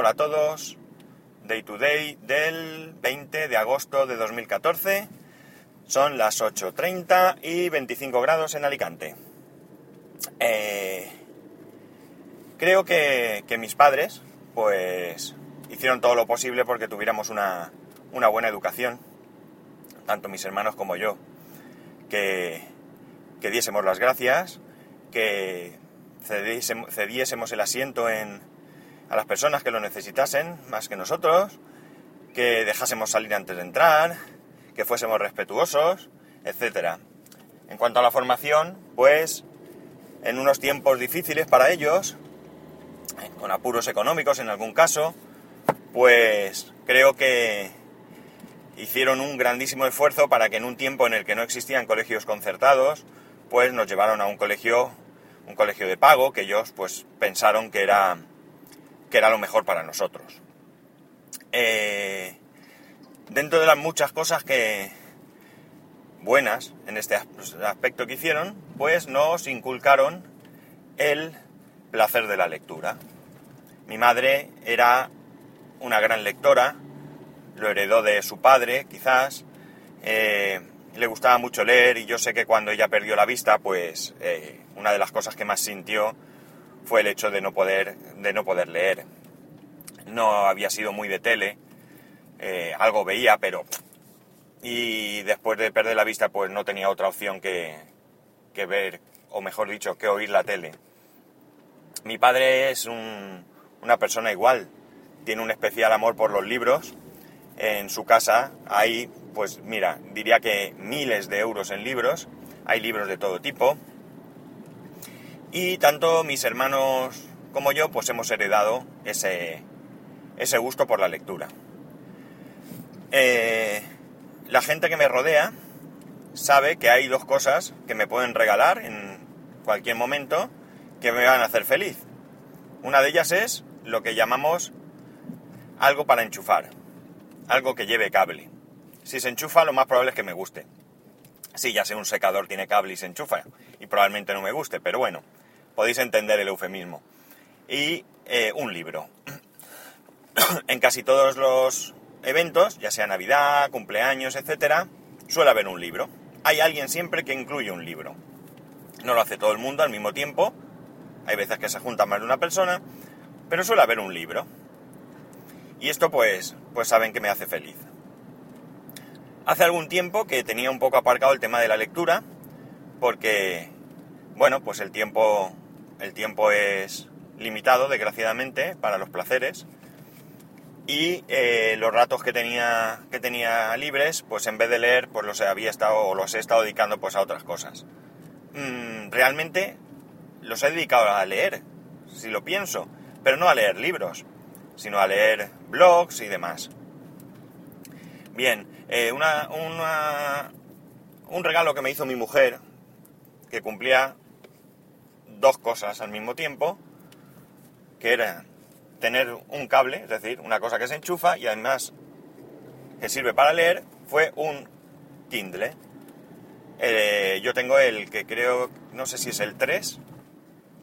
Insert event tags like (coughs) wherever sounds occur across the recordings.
Hola a todos. Day to day del 20 de agosto de 2014. Son las 8.30 y 25 grados en Alicante. Eh, creo que, mis padres, pues, hicieron todo lo posible porque tuviéramos una, una buena educación, tanto mis hermanos como yo, que, que diésemos las gracias, que cediésemos el asiento en, a las personas que lo necesitasen más que nosotros, que dejásemos salir antes de entrar, que fuésemos respetuosos, etc. En cuanto a la formación, pues en unos tiempos difíciles para ellos, con apuros económicos en algún caso, pues creo que hicieron un grandísimo esfuerzo para que en un tiempo en el que no existían colegios concertados, pues nos llevaron a un colegio, un colegio de pago, que ellos pues pensaron que era que era lo mejor para nosotros. Eh, dentro de las muchas cosas que buenas en este aspecto que hicieron, pues nos inculcaron el placer de la lectura. Mi madre era una gran lectora, lo heredó de su padre, quizás. Eh, le gustaba mucho leer y yo sé que cuando ella perdió la vista, pues eh, una de las cosas que más sintió fue el hecho de no poder, de no poder leer. No había sido muy de tele, eh, algo veía, pero... Y después de perder la vista, pues no tenía otra opción que, que ver, o mejor dicho, que oír la tele. Mi padre es un, una persona igual, tiene un especial amor por los libros. En su casa hay, pues mira, diría que miles de euros en libros, hay libros de todo tipo, y tanto mis hermanos como yo pues hemos heredado ese, ese gusto por la lectura. Eh, la gente que me rodea sabe que hay dos cosas que me pueden regalar en cualquier momento que me van a hacer feliz. Una de ellas es lo que llamamos algo para enchufar, algo que lleve cable. Si se enchufa, lo más probable es que me guste. Sí, ya sé, un secador tiene cable y se enchufa, y probablemente no me guste, pero bueno, podéis entender el eufemismo. Y eh, un libro. (coughs) en casi todos los eventos, ya sea Navidad, cumpleaños, etcétera, suele haber un libro. Hay alguien siempre que incluye un libro. No lo hace todo el mundo al mismo tiempo. Hay veces que se junta más de una persona, pero suele haber un libro. Y esto pues, pues saben que me hace feliz. Hace algún tiempo que tenía un poco aparcado el tema de la lectura, porque, bueno, pues el tiempo el tiempo es limitado, desgraciadamente, para los placeres. Y eh, los ratos que tenía, que tenía libres, pues en vez de leer, pues los había estado, o los he estado dedicando pues a otras cosas. Mm, realmente los he dedicado a leer, si lo pienso, pero no a leer libros, sino a leer blogs y demás. Bien, eh, un regalo que me hizo mi mujer, que cumplía dos cosas al mismo tiempo, que era tener un cable, es decir, una cosa que se enchufa y además que sirve para leer, fue un Kindle. Eh, yo tengo el que creo, no sé si es el 3,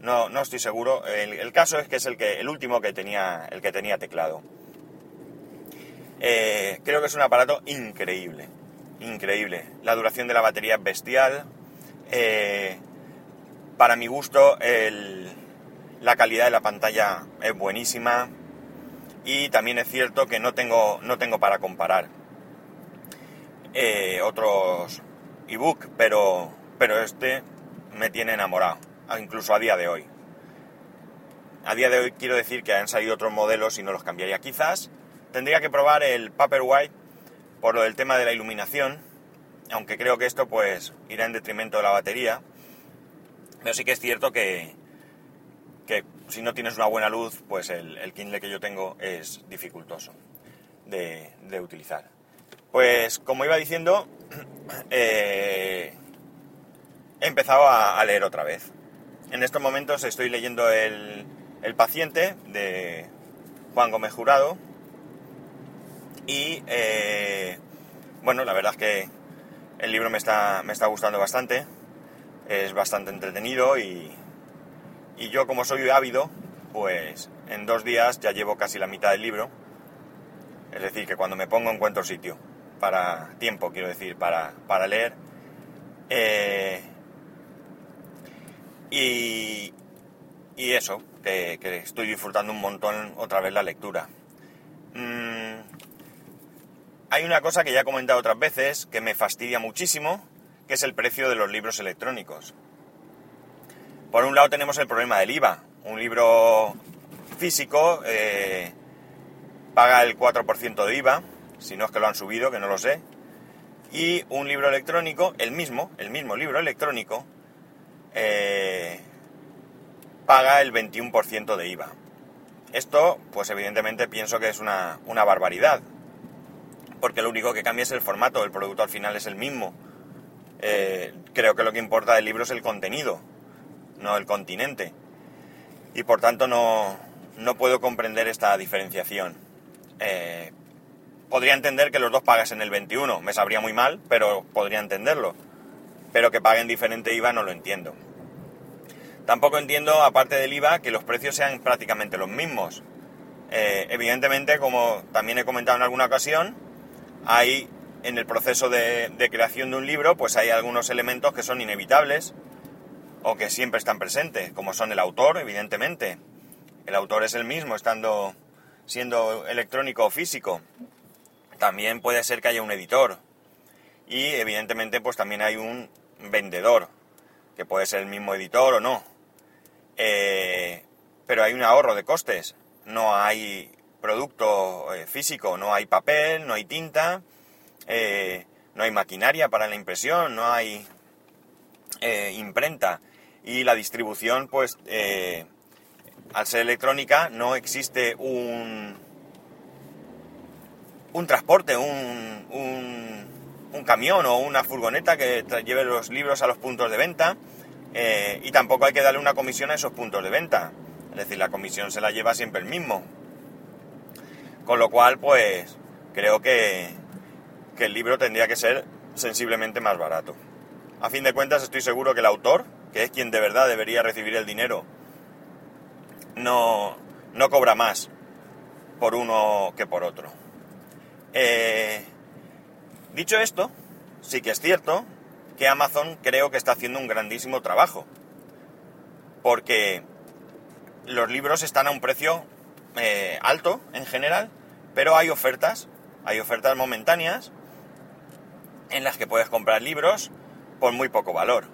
no, no estoy seguro. El, caso es que es el, que, el último que tenía, el que tenía teclado. Eh, creo que es un aparato increíble, increíble. La duración de la batería es bestial. Eh, para mi gusto, la calidad de la pantalla es buenísima y también es cierto que no tengo, no tengo para comparar eh, otros ebook, pero, pero este me tiene enamorado, incluso a día de hoy. A día de hoy quiero decir que han salido otros modelos y no los cambiaría. Quizás tendría que probar el Paperwhite por lo del tema de la iluminación, aunque creo que esto pues irá en detrimento de la batería pero sí que es cierto que, si no tienes una buena luz, pues el, Kindle que yo tengo es dificultoso de, utilizar. Pues como iba diciendo, (clears throat) eh, he empezado a, leer otra vez. En estos momentos estoy leyendo el, paciente de Juan Gómez Jurado y eh, bueno, la verdad es que el libro me está, me está gustando bastante es bastante entretenido y, y yo como soy ávido, pues en dos días ya llevo casi la mitad del libro. Es decir, que cuando me pongo encuentro sitio. Para tiempo, quiero decir, para, para leer. Eh, y, y eso, que, estoy disfrutando un montón otra vez la lectura. Hay una cosa que ya he comentado otras veces que me fastidia muchísimo, que es el precio de los libros electrónicos. Por un lado tenemos el problema del IVA. Un libro físico eh, paga el 4% de IVA, si no es que lo han subido, que no lo sé. Y un libro electrónico, el mismo, el mismo libro electrónico, eh, paga el 21% de IVA. Esto, pues evidentemente pienso que es una, barbaridad, porque lo único que cambia es el formato, el producto al final es el mismo. Eh, creo que lo que importa del libro es el contenido, no el continente. Y por tanto no, no puedo comprender esta diferenciación. Eh, podría entender que los dos pagasen el 21, me sabría muy mal, pero podría entenderlo. Pero que paguen diferente IVA no lo entiendo. Tampoco entiendo, aparte del IVA, que los precios sean prácticamente los mismos. Eh, evidentemente, como también he comentado en alguna ocasión, hay en el proceso de, creación de un libro, pues hay algunos elementos que son inevitables o que siempre están presentes, como son el autor, evidentemente. El autor es el mismo, estando siendo electrónico o físico. También puede ser que haya un editor. Y evidentemente, pues también hay un vendedor, que puede ser el mismo editor o no. Eh, pero hay un ahorro de costes. No hay producto eh, físico, no hay papel, no hay tinta, eh, no hay maquinaria para la impresión, no hay imprenta. Y la distribución, pues, al ser electrónica, no existe un, un transporte, un, un, camión o una furgoneta que lleve los libros a los puntos de venta eh, y tampoco hay que darle una comisión a esos puntos de venta. Es decir, la comisión se la lleva siempre el mismo. Con lo cual, pues, creo que, que el libro tendría que ser sensiblemente más barato. A fin de cuentas, estoy seguro que el autor, que es quien de verdad debería recibir el dinero, no, no cobra más por uno que por otro. Eh, dicho esto, sí que es cierto que Amazon creo que está haciendo un grandísimo trabajo. Porque los libros están a un precio eh, alto en general, pero hay ofertas, hay ofertas momentáneas en las que puedes comprar libros por muy poco valor.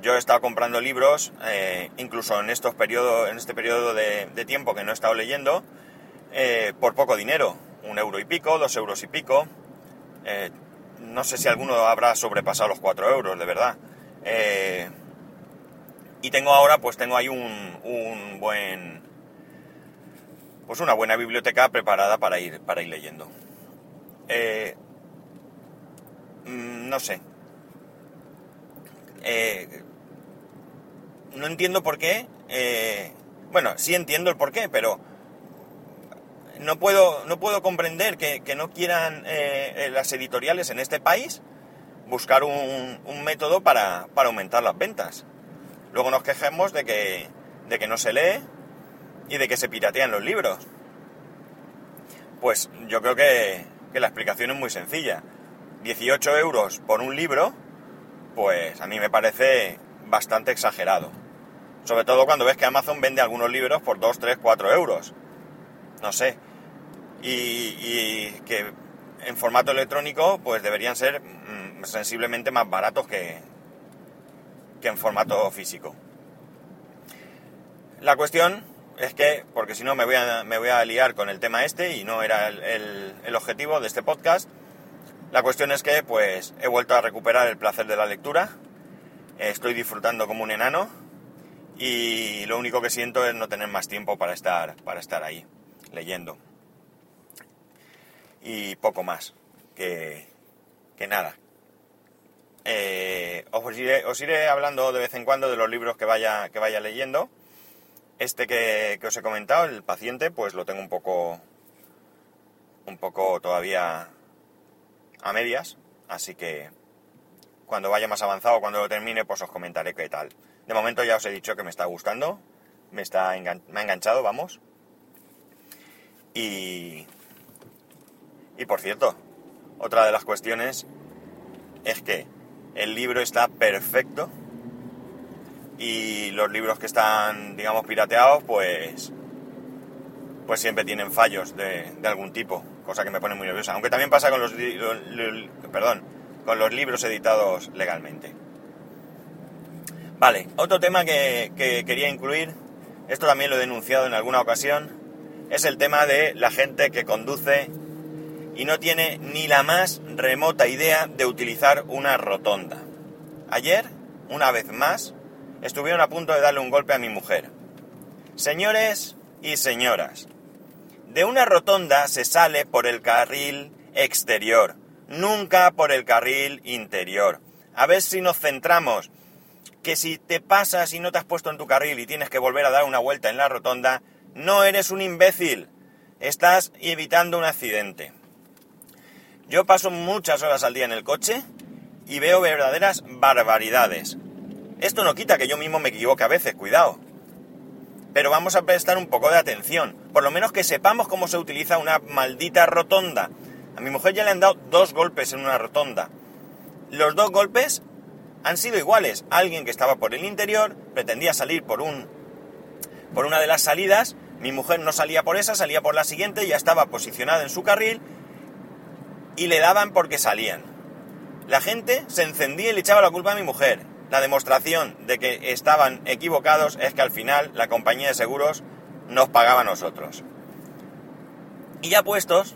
Yo he estado comprando libros, eh, incluso en estos periodos, en este periodo de, tiempo que no he estado leyendo, eh, por poco dinero, un euro y pico, dos euros y pico no sé si alguno habrá sobrepasado los 4 euros, de verdad. Y tengo ahora, pues tengo ahí un, un, buen... Pues una buena biblioteca preparada para ir, para ir leyendo. Eh, mm, no sé. Eh, no entiendo por qué. bueno, sí entiendo el por qué, pero no puedo, no puedo comprender que, no quieran eh, las editoriales en este país buscar un, método para, aumentar las ventas. Luego nos quejemos de que, de que no se lee y de que se piratean los libros. Pues yo creo que, que la explicación es muy sencilla. 18 euros por un libro, pues a mí me parece bastante exagerado. Sobre todo cuando ves que Amazon vende algunos libros por 2, 3, 4 euros no sé. Y, que en formato electrónico pues deberían ser mm, sensiblemente más baratos que, que en formato físico. La cuestión es que, porque si no me voy, a, me voy a liar con el tema este y no era el, el, objetivo de este podcast, la cuestión es que pues he vuelto a recuperar el placer de la lectura, estoy disfrutando como un enano y lo único que siento es no tener más tiempo para estar, para estar ahí leyendo. Y poco más, que, que nada. Eh, os, iré, os, iré, hablando de vez en cuando de los libros que vaya, que vaya leyendo. Este que, que, os he comentado, el paciente, pues lo tengo un poco, un poco todavía a medias, así que cuando vaya más avanzado, cuando lo termine, pues os comentaré qué tal. De momento ya os he dicho que me está gustando, me, está me ha enganchado, vamos, Y, y por cierto, otra de las cuestiones es que el libro está perfecto y los libros que están, digamos, pirateados, pues, pues siempre tienen fallos de, algún tipo, cosa que me pone muy nerviosa. Aunque también pasa con los, perdón, con los libros editados legalmente. Vale, otro tema que, que quería incluir, esto también lo he denunciado en alguna ocasión, es el tema de la gente que conduce y no tiene ni la más remota idea de utilizar una rotonda. Ayer, una vez más, estuvieron a punto de darle un golpe a mi mujer. Señores y señoras, de una rotonda se sale por el carril exterior, nunca por el carril interior. A ver si nos centramos, que si te pasas y no te has puesto en tu carril y tienes que volver a dar una vuelta en la rotonda, no eres un imbécil, estás evitando un accidente. Yo paso muchas horas al día en el coche y veo verdaderas barbaridades. Esto no quita que yo mismo me equivoque a veces, cuidado. Pero vamos a prestar un poco de atención. Por lo menos que sepamos cómo se utiliza una maldita rotonda. A mi mujer ya le han dado dos golpes en una rotonda. Los dos golpes han sido iguales. Alguien que estaba por el interior pretendía salir por un por una de las salidas, mi mujer no salía por esa, salía por la siguiente, ya estaba posicionada en su carril y le daban porque salían. La gente se encendía y le echaba la culpa a mi mujer la demostración de que estaban equivocados es que al final la compañía de seguros nos pagaba a nosotros. Y ya puestos,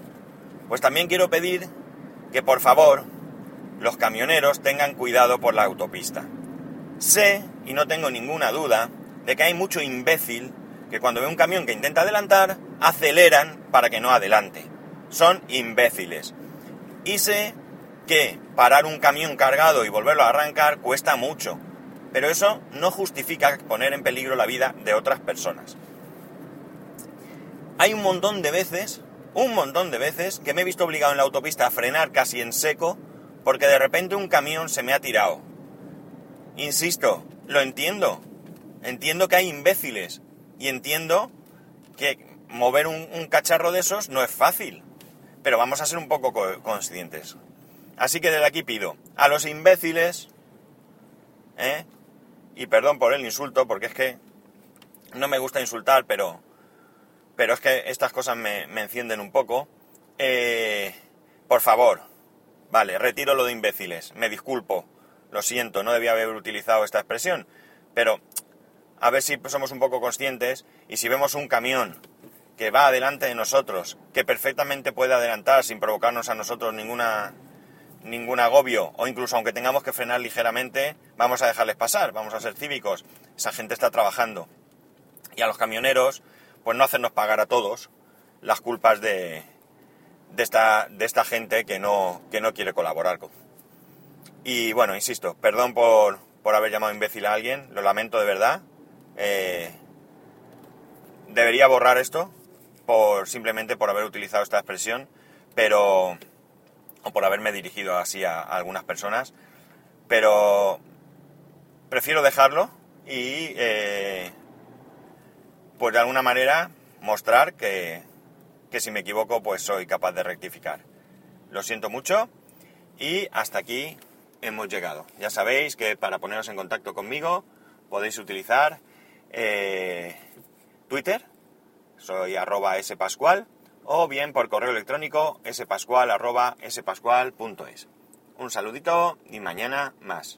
pues también quiero pedir que por favor los camioneros tengan cuidado por la autopista. Sé, y no tengo ninguna duda, de que hay mucho imbécil que cuando ve un camión que intenta adelantar, aceleran para que no adelante. Son imbéciles. Y sé que parar un camión cargado y volverlo a arrancar cuesta mucho, pero eso no justifica poner en peligro la vida de otras personas. Hay un montón de veces, un montón de veces, que me he visto obligado en la autopista a frenar casi en seco porque de repente un camión se me ha tirado. Insisto, lo entiendo. Entiendo que hay imbéciles y entiendo que mover un, cacharro de esos no es fácil. Pero vamos a ser un poco conscientes. Así que desde aquí pido a los imbéciles, ¿eh? y perdón por el insulto, porque es que no me gusta insultar, pero, pero es que estas cosas me, encienden un poco. Eh, por favor, vale, retiro lo de imbéciles, me disculpo, lo siento, no debía haber utilizado esta expresión, pero a ver si somos un poco conscientes y si vemos un camión que va adelante de nosotros, que perfectamente puede adelantar sin provocarnos a nosotros ninguna ningún agobio o incluso aunque tengamos que frenar ligeramente, vamos a dejarles pasar, vamos a ser cívicos. Esa gente está trabajando. Y a los camioneros, pues no hacernos pagar a todos las culpas de, de, esta, de esta gente que no, que no quiere colaborar. Con. Y bueno, insisto, perdón por, por haber llamado imbécil a alguien, lo lamento de verdad. Eh, debería borrar esto por simplemente por haber utilizado esta expresión, pero o por haberme dirigido así a, algunas personas, pero prefiero dejarlo y eh, pues de alguna manera mostrar que, que si me equivoco pues soy capaz de rectificar. Lo siento mucho y hasta aquí hemos llegado. Ya sabéis que para poneros en contacto conmigo podéis utilizar eh, Twitter, soy arroba spascual, o bien por correo electrónico spascual.es. Un saludito y mañana más.